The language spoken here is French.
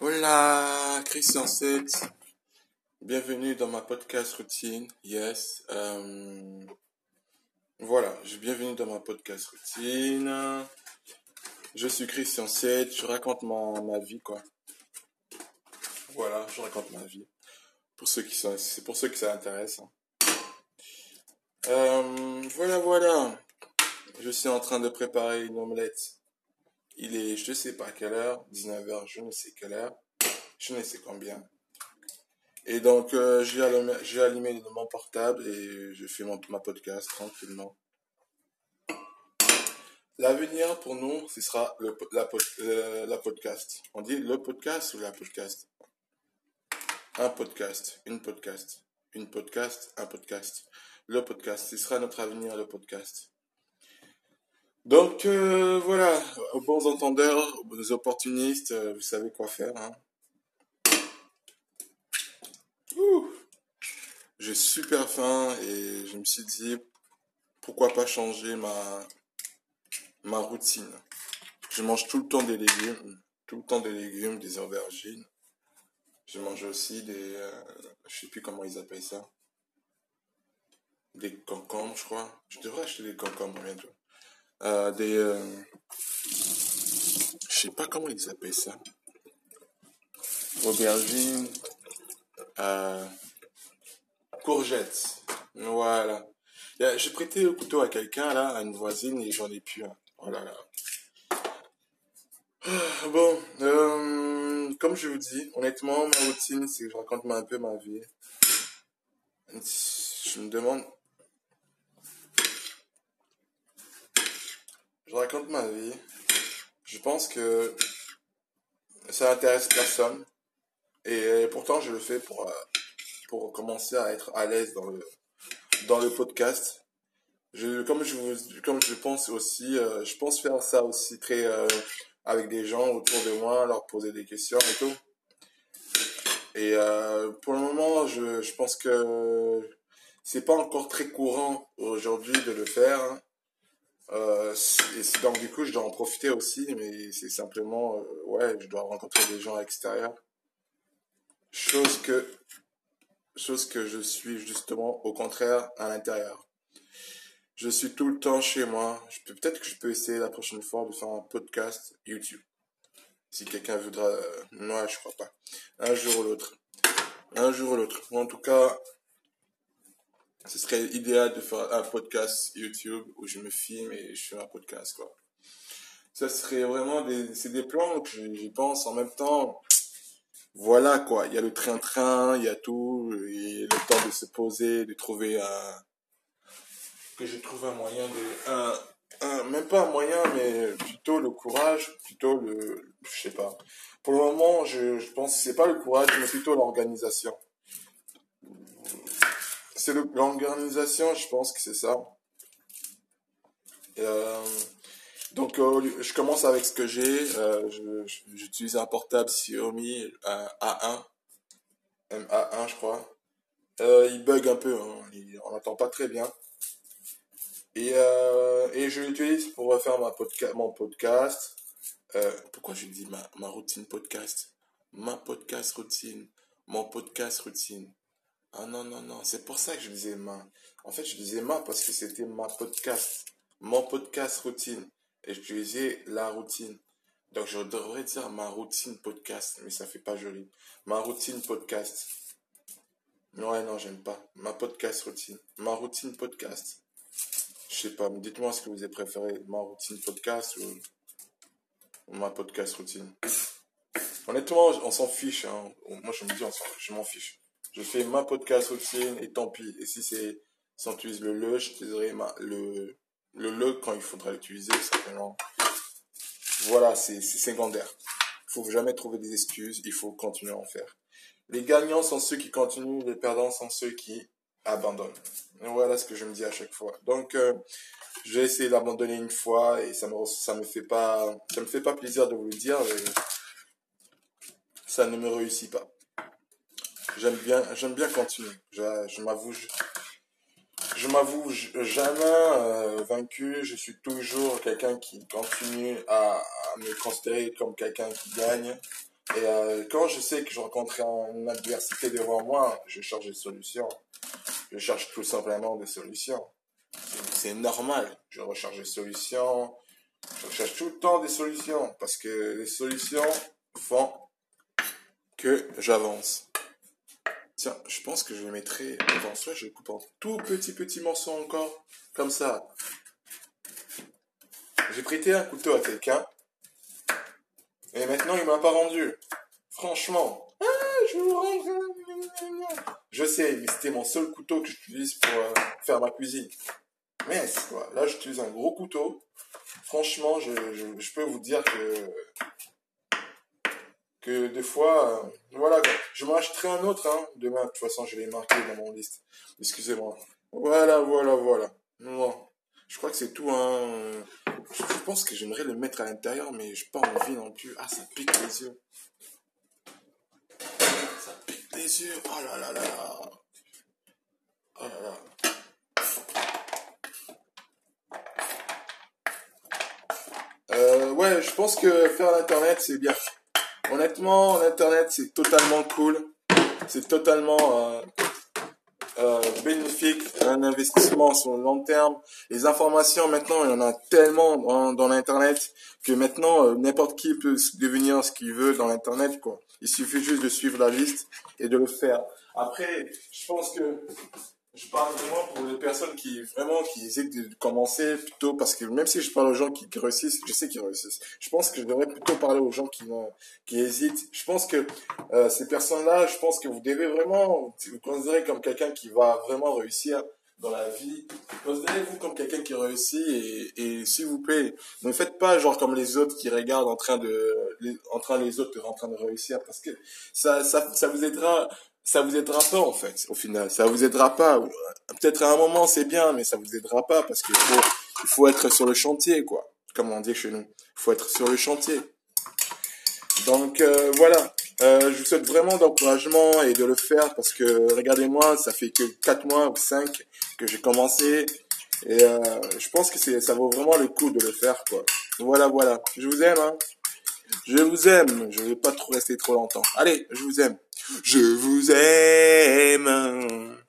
Hola, Christian 7. Bienvenue dans ma podcast routine. Yes. Euh, voilà, bienvenue dans ma podcast routine. Je suis Christian 7. Je raconte ma, ma vie, quoi. Voilà, je raconte ma vie. Pour ceux qui sont, c'est pour ceux qui ça intéresse. hein. Euh, voilà, voilà. Je suis en train de préparer une omelette. Il est, je ne sais pas quelle heure, 19h, je ne sais quelle heure, je ne sais combien. Et donc, euh, j'ai allumé, allumé mon portable et je fais mon, ma podcast tranquillement. L'avenir pour nous, ce sera le, la, euh, la podcast. On dit le podcast ou la podcast? Un podcast, une podcast, une podcast, un podcast. Le podcast, ce sera notre avenir, le podcast. Donc euh, voilà, bons entendeurs, aux opportunistes, euh, vous savez quoi faire. Hein. J'ai super faim et je me suis dit pourquoi pas changer ma ma routine. Je mange tout le temps des légumes, tout le temps des légumes, des aubergines. Je mange aussi des, euh, je sais plus comment ils appellent ça, des concombres, je crois. Je devrais acheter des concombres bientôt. Euh, des, euh, je sais pas comment ils appellent ça. Aubergines, euh, courgettes. Voilà. J'ai prêté le couteau à quelqu'un là, à une voisine et j'en ai plus un. Oh là là. Ah, Bon, euh, comme je vous dis, honnêtement, ma routine, c'est que je raconte un peu ma vie. Je me demande, je raconte ma vie. Je pense que ça intéresse personne et pourtant je le fais pour euh, pour commencer à être à l'aise dans le dans le podcast. Je, comme je vous, comme je pense aussi, euh, je pense faire ça aussi très euh, avec des gens autour de moi, leur poser des questions et tout. Et pour le moment, je, je pense que c'est pas encore très courant aujourd'hui de le faire. hein. Euh, et c'est- donc du coup, je dois en profiter aussi, mais c'est simplement, euh, ouais, je dois rencontrer des gens à l'extérieur. Chose que, chose que je suis justement au contraire à l'intérieur. Je suis tout le temps chez moi. Peut-être que je peux essayer la prochaine fois de faire un podcast YouTube. Si quelqu'un voudra, euh, moi je crois pas. Un jour ou l'autre. Un jour ou l'autre. En tout cas, ce serait idéal de faire un podcast YouTube où je me filme et je fais un podcast, quoi. Ça serait vraiment des, c'est des plans que j'y pense en même temps. Voilà, quoi. Il y a le train-train, il y a tout, et le temps de se poser, de trouver un, que je trouve un moyen de, un- même pas un moyen, mais plutôt le courage, plutôt le, je sais pas. Pour le moment, je, je pense que c'est pas le courage, mais plutôt l'organisation. C'est l'organisation, je pense que c'est ça. Euh, donc, euh, je commence avec ce que j'ai. Euh, J'utilise un portable Xiaomi un A1, MA1, je crois. Il bug un peu, hein. On n'entend pas très bien. Et, et je l'utilise pour faire mon podcast. Pourquoi je dis ma routine podcast? Ma podcast routine. Mon podcast routine. Ah non, non, non. C'est pour ça que je disais ma. En fait, je disais ma parce que c'était ma podcast. Mon podcast routine. Et j'utilisais la routine. Donc, je devrais dire ma routine podcast. Mais ça fait pas joli. Ma routine podcast. Ouais, non, j'aime pas. Ma podcast routine. Ma routine podcast. Je sais pas, dites-moi ce que vous avez préféré, ma routine podcast ou, ma podcast routine. Honnêtement, on s'en fiche. Hein. Moi, je me dis, on je m'en fiche. Je fais ma podcast routine et tant pis. Et si c'est, si on utilise le le, j'utiliserai le, le le quand il faudra l'utiliser, simplement. Voilà, c'est secondaire. Il faut jamais trouver des excuses, il faut continuer à en faire. Les gagnants sont ceux qui continuent, les perdants sont ceux qui abandonnent. Voilà ce que je me dis à chaque fois. Donc, euh, j'ai essayé d'abandonner une fois et ça me, me fait pas, ça me fait pas plaisir de vous le dire, ça ne me réussit pas. J'aime bien, j'aime bien continuer. Je, m'avoue, je, m'avoue jamais euh, vaincu. Je suis toujours quelqu'un qui continue à, à me considérer comme quelqu'un qui gagne. Et euh, quand je sais que je rencontre une adversité devant moi, je cherche des solutions. Je cherche tout simplement des solutions. C'est normal. Je recherche des solutions. Je recherche tout le temps des solutions. Parce que les solutions font que j'avance. Tiens, je pense que je le mettrai dans ça. Je le coupe en tout petit petit morceau encore. Comme ça. J'ai prêté un couteau à quelqu'un. Et maintenant, il m'a pas rendu. Franchement. Ah, je vous rends. Je sais, mais c'était mon seul couteau que j'utilise pour euh, faire ma cuisine. Mais quoi? Là, j'utilise un gros couteau. Franchement, je, peux vous dire que que des fois, euh, voilà, je m'en achèterai un autre, hein, demain, de toute façon, je l'ai marqué dans mon liste. Excusez-moi. Voilà, voilà, voilà. Je crois que c'est tout, hein. Je pense que j'aimerais le mettre à l'intérieur, mais je pas envie non plus. Ah, ça pique les yeux. Ça pique les yeux. Oh là là là. Oh là là. Euh, ouais, je pense que faire l'internet c'est bien. Honnêtement, l'internet c'est totalement cool. C'est totalement euh, euh, bénéfique, un investissement sur le long terme. Les informations maintenant, il y en a tellement dans, l'internet que maintenant euh, n'importe qui peut devenir ce qu'il veut dans l'internet. Il suffit juste de suivre la liste et de le faire. Après, je pense que je parle vraiment pour les personnes qui vraiment qui hésitent de commencer plutôt parce que même si je parle aux gens qui, réussissent, je sais qu'ils réussissent. Je pense que je devrais plutôt parler aux gens qui qui hésitent. Je pense que euh, ces personnes-là, je pense que vous devez vraiment vous considérer comme quelqu'un qui va vraiment réussir dans la vie. Considérez-vous comme quelqu'un qui réussit et, et s'il vous plaît, ne faites pas genre comme les autres qui regardent en train de en train les autres en train de réussir parce que ça ça ça vous aidera ça vous aidera pas en fait au final. Ça vous aidera pas. Peut-être à un moment c'est bien mais ça vous aidera pas parce qu'il faut il faut être sur le chantier quoi comme on dit chez nous. Il faut être sur le chantier. Donc euh, voilà. Euh, je vous souhaite vraiment d'encouragement et de le faire parce que regardez-moi ça fait que 4 mois ou 5 que j'ai commencé et euh, je pense que c'est ça vaut vraiment le coup de le faire quoi. Voilà voilà. Je vous aime hein. Je vous aime. Je vais pas trop rester trop longtemps. Allez, je vous aime. Je vous aime.